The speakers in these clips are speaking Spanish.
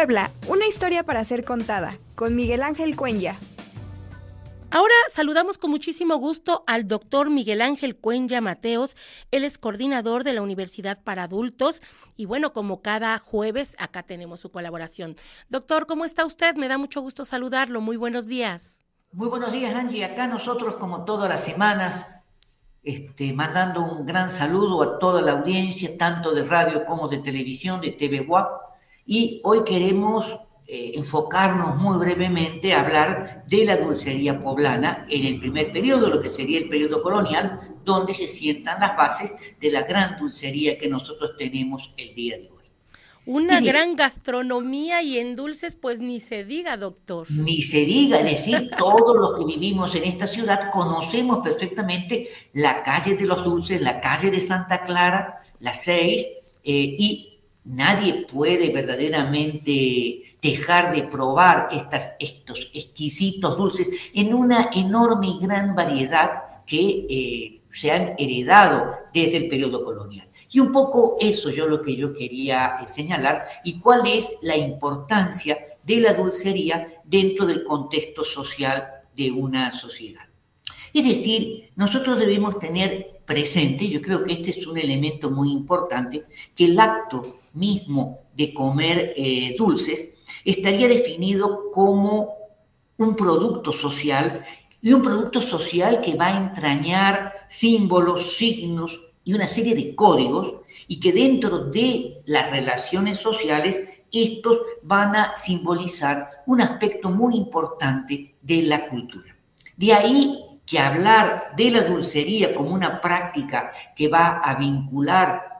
Puebla, una historia para ser contada, con Miguel Ángel Cuenya. Ahora saludamos con muchísimo gusto al doctor Miguel Ángel Cuenya Mateos. Él es coordinador de la Universidad para Adultos y bueno, como cada jueves, acá tenemos su colaboración. Doctor, ¿cómo está usted? Me da mucho gusto saludarlo. Muy buenos días. Muy buenos días, Angie. Acá nosotros, como todas las semanas, este, mandando un gran saludo a toda la audiencia, tanto de radio como de televisión, de TV WAP. Y hoy queremos eh, enfocarnos muy brevemente a hablar de la dulcería poblana en el primer periodo, lo que sería el periodo colonial, donde se sientan las bases de la gran dulcería que nosotros tenemos el día de hoy. Una gran gastronomía y en dulces, pues ni se diga, doctor. Ni se diga, es decir, todos los que vivimos en esta ciudad conocemos perfectamente la calle de los dulces, la calle de Santa Clara, la 6, eh, y Nadie puede verdaderamente dejar de probar estas, estos exquisitos dulces en una enorme y gran variedad que eh, se han heredado desde el periodo colonial. Y un poco eso yo lo que yo quería eh, señalar y cuál es la importancia de la dulcería dentro del contexto social de una sociedad. Es decir, nosotros debemos tener presente, yo creo que este es un elemento muy importante, que el acto mismo de comer eh, dulces estaría definido como un producto social y un producto social que va a entrañar símbolos, signos y una serie de códigos y que dentro de las relaciones sociales estos van a simbolizar un aspecto muy importante de la cultura. De ahí que hablar de la dulcería como una práctica que va a vincular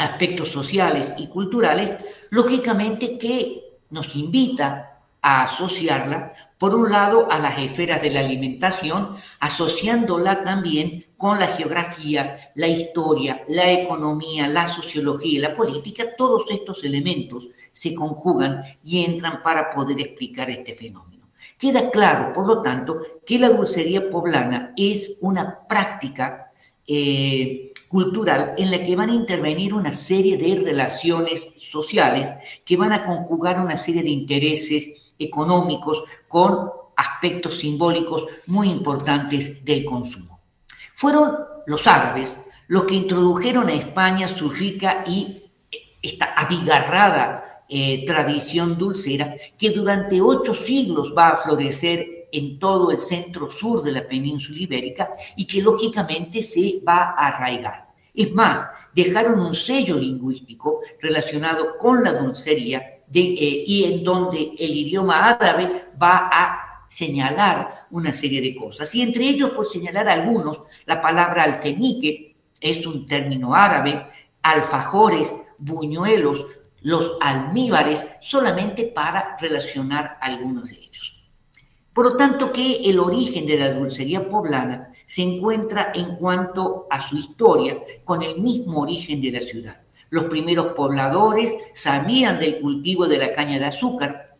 aspectos sociales y culturales, lógicamente que nos invita a asociarla, por un lado, a las esferas de la alimentación, asociándola también con la geografía, la historia, la economía, la sociología y la política, todos estos elementos se conjugan y entran para poder explicar este fenómeno. Queda claro, por lo tanto, que la dulcería poblana es una práctica eh, cultural en la que van a intervenir una serie de relaciones sociales que van a conjugar una serie de intereses económicos con aspectos simbólicos muy importantes del consumo. Fueron los árabes los que introdujeron a España su rica y esta abigarrada eh, tradición dulcera que durante ocho siglos va a florecer en todo el centro sur de la península ibérica y que lógicamente se va a arraigar. Es más, dejaron un sello lingüístico relacionado con la dulcería eh, y en donde el idioma árabe va a señalar una serie de cosas. Y entre ellos, por señalar algunos, la palabra alfenique es un término árabe, alfajores, buñuelos, los almíbares, solamente para relacionar algunos de ellos. Por lo tanto, que el origen de la dulcería poblana se encuentra en cuanto a su historia con el mismo origen de la ciudad. Los primeros pobladores sabían del cultivo de la caña de azúcar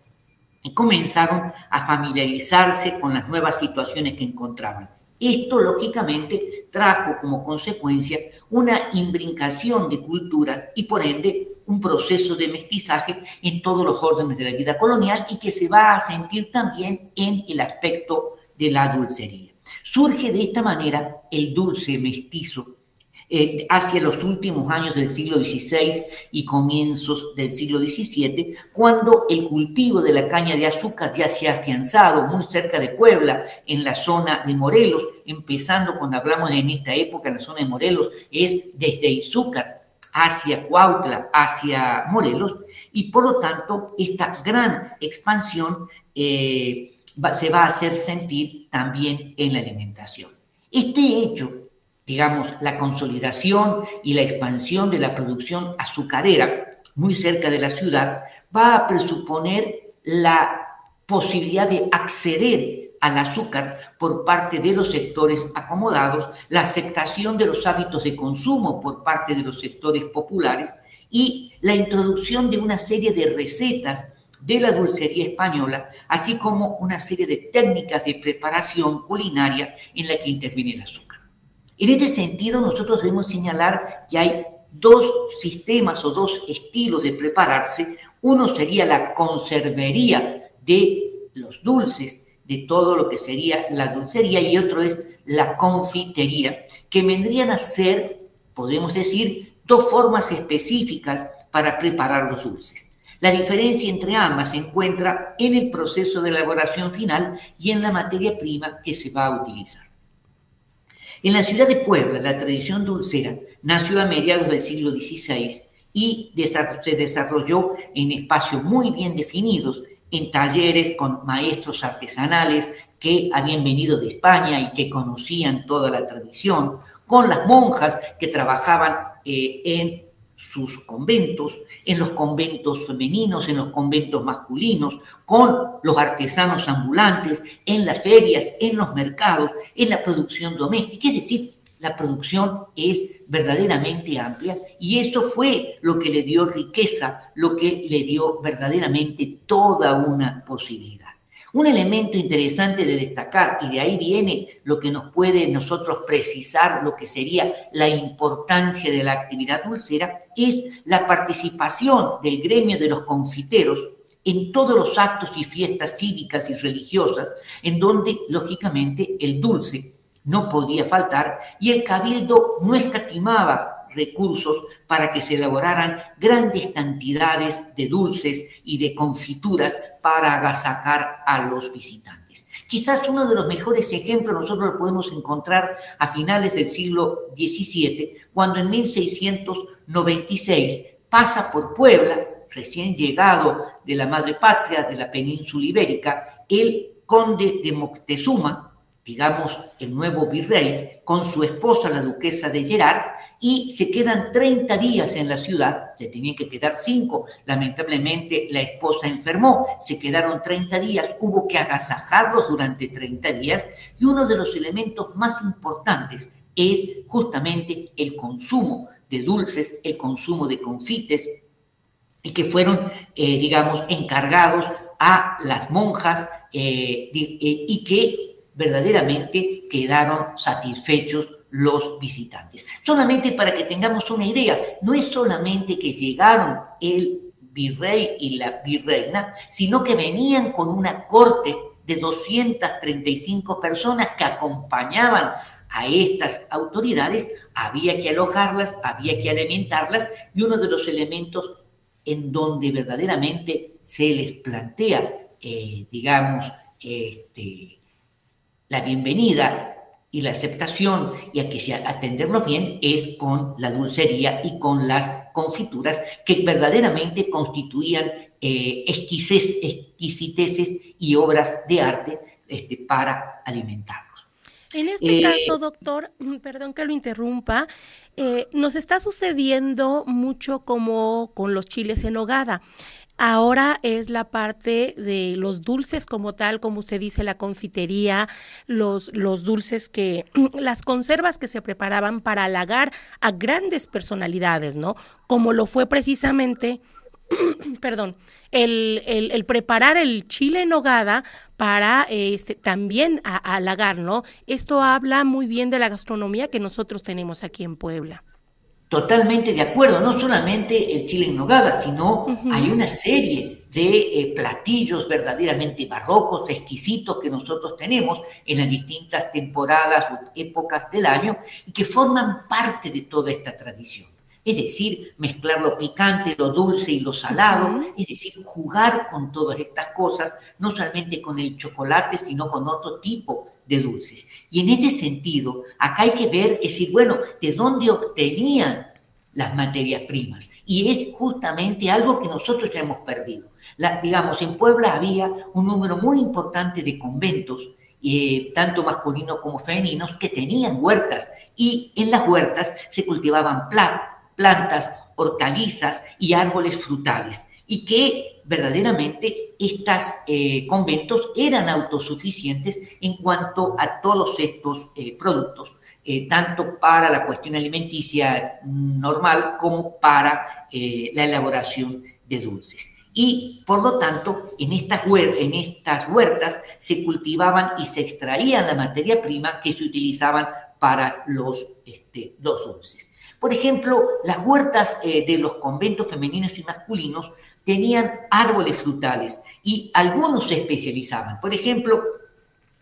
y comenzaron a familiarizarse con las nuevas situaciones que encontraban. Esto, lógicamente, trajo como consecuencia una imbrincación de culturas y, por ende, un proceso de mestizaje en todos los órdenes de la vida colonial y que se va a sentir también en el aspecto de la dulcería. Surge de esta manera el dulce mestizo eh, hacia los últimos años del siglo XVI y comienzos del siglo XVII, cuando el cultivo de la caña de azúcar ya se ha afianzado muy cerca de Puebla, en la zona de Morelos, empezando cuando hablamos en esta época, en la zona de Morelos, es desde Izúcar hacia Cuautla, hacia Morelos, y por lo tanto esta gran expansión eh, se va a hacer sentir también en la alimentación. Este hecho digamos, la consolidación y la expansión de la producción azucarera muy cerca de la ciudad, va a presuponer la posibilidad de acceder al azúcar por parte de los sectores acomodados, la aceptación de los hábitos de consumo por parte de los sectores populares y la introducción de una serie de recetas de la dulcería española, así como una serie de técnicas de preparación culinaria en la que interviene el azúcar. En este sentido, nosotros debemos señalar que hay dos sistemas o dos estilos de prepararse. Uno sería la conservería de los dulces, de todo lo que sería la dulcería, y otro es la confitería, que vendrían a ser, podemos decir, dos formas específicas para preparar los dulces. La diferencia entre ambas se encuentra en el proceso de elaboración final y en la materia prima que se va a utilizar. En la ciudad de Puebla, la tradición dulcera nació a mediados del siglo XVI y se desarrolló en espacios muy bien definidos, en talleres con maestros artesanales que habían venido de España y que conocían toda la tradición, con las monjas que trabajaban eh, en sus conventos, en los conventos femeninos, en los conventos masculinos, con los artesanos ambulantes, en las ferias, en los mercados, en la producción doméstica. Es decir, la producción es verdaderamente amplia y eso fue lo que le dio riqueza, lo que le dio verdaderamente toda una posibilidad. Un elemento interesante de destacar, y de ahí viene lo que nos puede nosotros precisar lo que sería la importancia de la actividad dulcera, es la participación del gremio de los confiteros en todos los actos y fiestas cívicas y religiosas, en donde, lógicamente, el dulce no podía faltar y el cabildo no escatimaba recursos para que se elaboraran grandes cantidades de dulces y de confituras para agasajar a los visitantes. Quizás uno de los mejores ejemplos nosotros lo podemos encontrar a finales del siglo XVII, cuando en 1696 pasa por Puebla, recién llegado de la madre patria de la península ibérica, el conde de Moctezuma, digamos, el nuevo virrey, con su esposa, la duquesa de Gerard, y se quedan 30 días en la ciudad, se tenían que quedar 5, lamentablemente la esposa enfermó, se quedaron 30 días, hubo que agasajarlos durante 30 días, y uno de los elementos más importantes es justamente el consumo de dulces, el consumo de confites, y que fueron, eh, digamos, encargados a las monjas eh, eh, y que verdaderamente quedaron satisfechos los visitantes. Solamente para que tengamos una idea, no es solamente que llegaron el virrey y la virreina, sino que venían con una corte de 235 personas que acompañaban a estas autoridades, había que alojarlas, había que alimentarlas y uno de los elementos en donde verdaderamente se les plantea, eh, digamos, este, la bienvenida y la aceptación y a que se atendernos bien es con la dulcería y con las confituras que verdaderamente constituían eh, exquisiteces y obras de arte este, para alimentarnos. En este eh, caso, doctor, perdón que lo interrumpa, eh, nos está sucediendo mucho como con los chiles en hogada. Ahora es la parte de los dulces como tal, como usted dice, la confitería, los, los dulces que, las conservas que se preparaban para halagar a grandes personalidades, ¿no? Como lo fue precisamente, perdón, el, el, preparar el chile en nogada para este, también halagar, ¿no? Esto habla muy bien de la gastronomía que nosotros tenemos aquí en Puebla. Totalmente de acuerdo, no solamente el chile en nogada, sino hay una serie de eh, platillos verdaderamente barrocos, exquisitos que nosotros tenemos en las distintas temporadas o épocas del año y que forman parte de toda esta tradición. Es decir, mezclar lo picante, lo dulce y lo salado, es decir, jugar con todas estas cosas, no solamente con el chocolate, sino con otro tipo de dulces. Y en este sentido, acá hay que ver, es decir, bueno, de dónde obtenían las materias primas. Y es justamente algo que nosotros ya hemos perdido. La, digamos, en Puebla había un número muy importante de conventos, eh, tanto masculinos como femeninos, que tenían huertas. Y en las huertas se cultivaban plantas, hortalizas y árboles frutales. Y que verdaderamente estos eh, conventos eran autosuficientes en cuanto a todos estos eh, productos, eh, tanto para la cuestión alimenticia normal como para la elaboración de dulces. Y por lo tanto, en estas, huertas se cultivaban y se extraían la materia prima que se utilizaban para los, este, los dulces. Por ejemplo, las huertas eh, de los conventos femeninos y masculinos tenían árboles frutales y algunos se especializaban. Por ejemplo,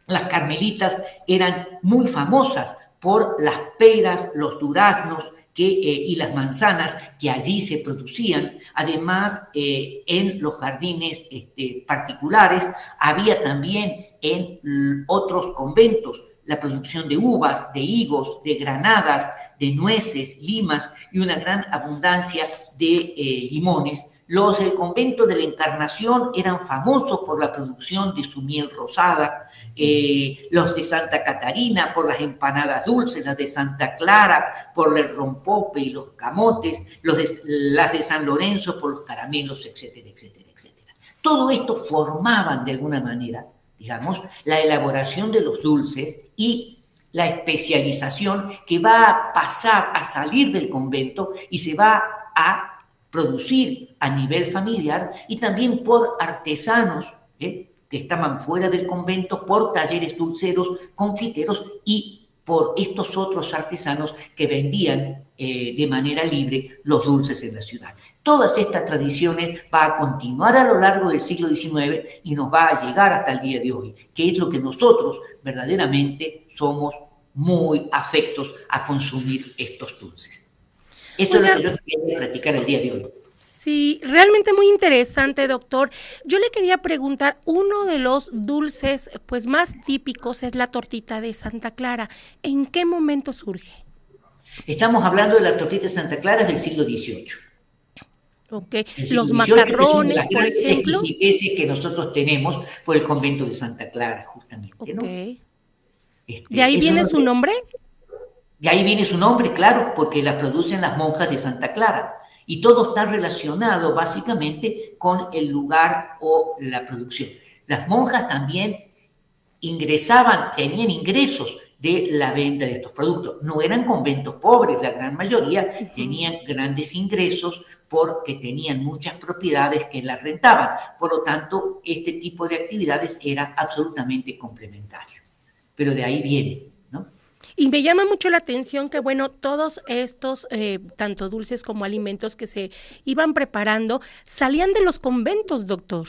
las carmelitas eran muy famosas por las peras, los duraznos eh, y las manzanas que allí se producían. Además, eh, en los jardines este, particulares había también en otros conventos la producción de uvas, de higos, de granadas, de nueces, limas y una gran abundancia de eh, limones. Los del convento de la Encarnación eran famosos por la producción de su miel rosada, eh, los de Santa Catarina por las empanadas dulces, las de Santa Clara por el rompope y los camotes, los de, las de San Lorenzo por los caramelos, etcétera, etcétera, etcétera. Todo esto formaban de alguna manera digamos, la elaboración de los dulces y la especialización que va a pasar a salir del convento y se va a producir a nivel familiar y también por artesanos ¿eh? que estaban fuera del convento, por talleres dulceros, confiteros y por estos otros artesanos que vendían eh, de manera libre los dulces en la ciudad. Todas estas tradiciones van a continuar a lo largo del siglo XIX y nos va a llegar hasta el día de hoy, que es lo que nosotros verdaderamente somos muy afectos a consumir estos dulces. Esto es lo que yo quería practicar el día de hoy. Sí, realmente muy interesante, doctor. Yo le quería preguntar, uno de los dulces pues más típicos es la tortita de Santa Clara. ¿En qué momento surge? Estamos hablando de la tortita de Santa Clara del siglo XVIII. Ok, los macarrones, por ejemplo. Que nosotros tenemos por el convento de Santa Clara, justamente, ¿no? Este, ¿De ahí viene su nombre? De ahí viene su nombre, claro, porque las producen las monjas de Santa Clara. Y todo está relacionado básicamente con el lugar o la producción. Las monjas también ingresaban, tenían ingresos de la venta de estos productos. No eran conventos pobres, la gran mayoría tenían grandes ingresos porque tenían muchas propiedades que las rentaban. Por lo tanto, este tipo de actividades era absolutamente complementario. Pero de ahí viene. Y me llama mucho la atención que, bueno, todos estos, eh, tanto dulces como alimentos que se iban preparando, salían de los conventos, doctor.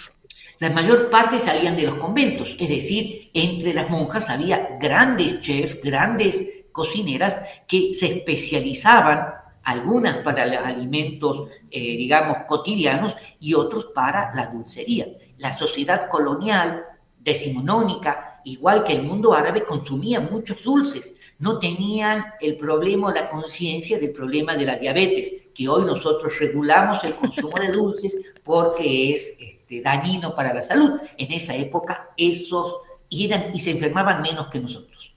La mayor parte salían de los conventos, es decir, entre las monjas había grandes chefs, grandes cocineras que se especializaban, algunas para los alimentos, eh, digamos, cotidianos y otros para la dulcería. La sociedad colonial decimonónica, igual que el mundo árabe, consumía muchos dulces. No tenían el problema la conciencia del problema de la diabetes, que hoy nosotros regulamos el consumo de dulces porque es este, dañino para la salud. En esa época esos eran y se enfermaban menos que nosotros.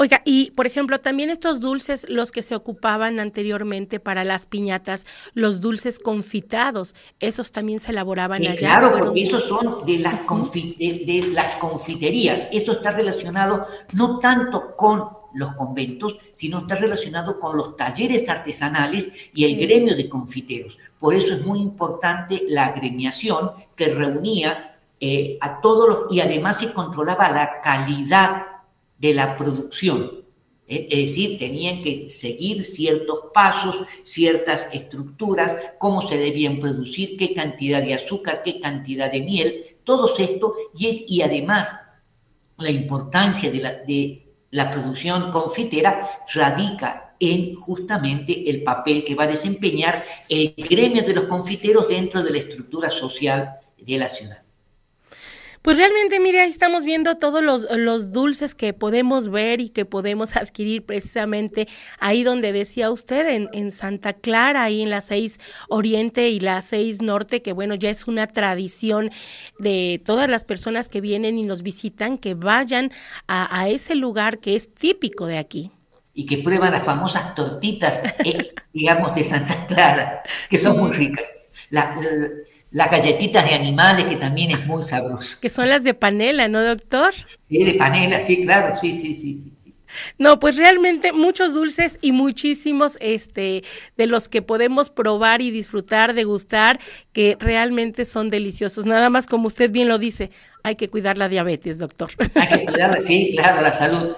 Oiga, y por ejemplo, también estos dulces, los que se ocupaban anteriormente para las piñatas, los dulces confitados, esos también se elaboraban eh, allá. Claro, porque esos son de las, de las confiterías. Eso está relacionado no tanto con los conventos, sino está relacionado con los talleres artesanales y el gremio de confiteros. Por eso es muy importante la agremiación que reunía eh, a todos los y además se controlaba la calidad de la producción. ¿eh? Es decir, tenían que seguir ciertos pasos, ciertas estructuras, cómo se debían producir, qué cantidad de azúcar, qué cantidad de miel, todo esto, y, es, y además la importancia de la, de la producción confitera radica en justamente el papel que va a desempeñar el gremio de los confiteros dentro de la estructura social de la ciudad. Pues realmente, mire, ahí estamos viendo todos los, dulces que podemos ver y que podemos adquirir precisamente ahí donde decía usted, en, en, Santa Clara, ahí en la 6 Oriente y la 6 Norte, que bueno, ya es una tradición de todas las personas que vienen y nos visitan, que vayan a, ese lugar que es típico de aquí. Y que prueban las famosas tortitas, eh, digamos, de Santa Clara, que son muy ricas. la, las galletitas de animales, que también es muy sabroso. Que son las de panela, ¿no, doctor? Sí, de panela, sí, claro, sí, sí, sí, sí. No, pues realmente muchos dulces y muchísimos este de los que podemos probar y disfrutar, degustar, que realmente son deliciosos. Nada más como usted bien lo dice, hay que cuidar la diabetes, doctor. Hay que cuidarla, sí, claro, la salud.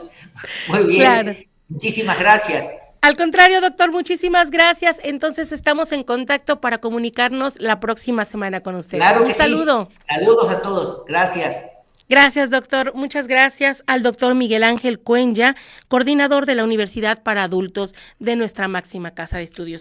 Muy bien. Muchísimas gracias. Al contrario, doctor, muchísimas gracias. Entonces estamos en contacto para comunicarnos la próxima semana con usted. Claro Un saludo. Saludos a todos. Gracias. Gracias, doctor. Muchas gracias al doctor Miguel Ángel Cuenya, coordinador de la Universidad para Adultos de nuestra máxima casa de estudios.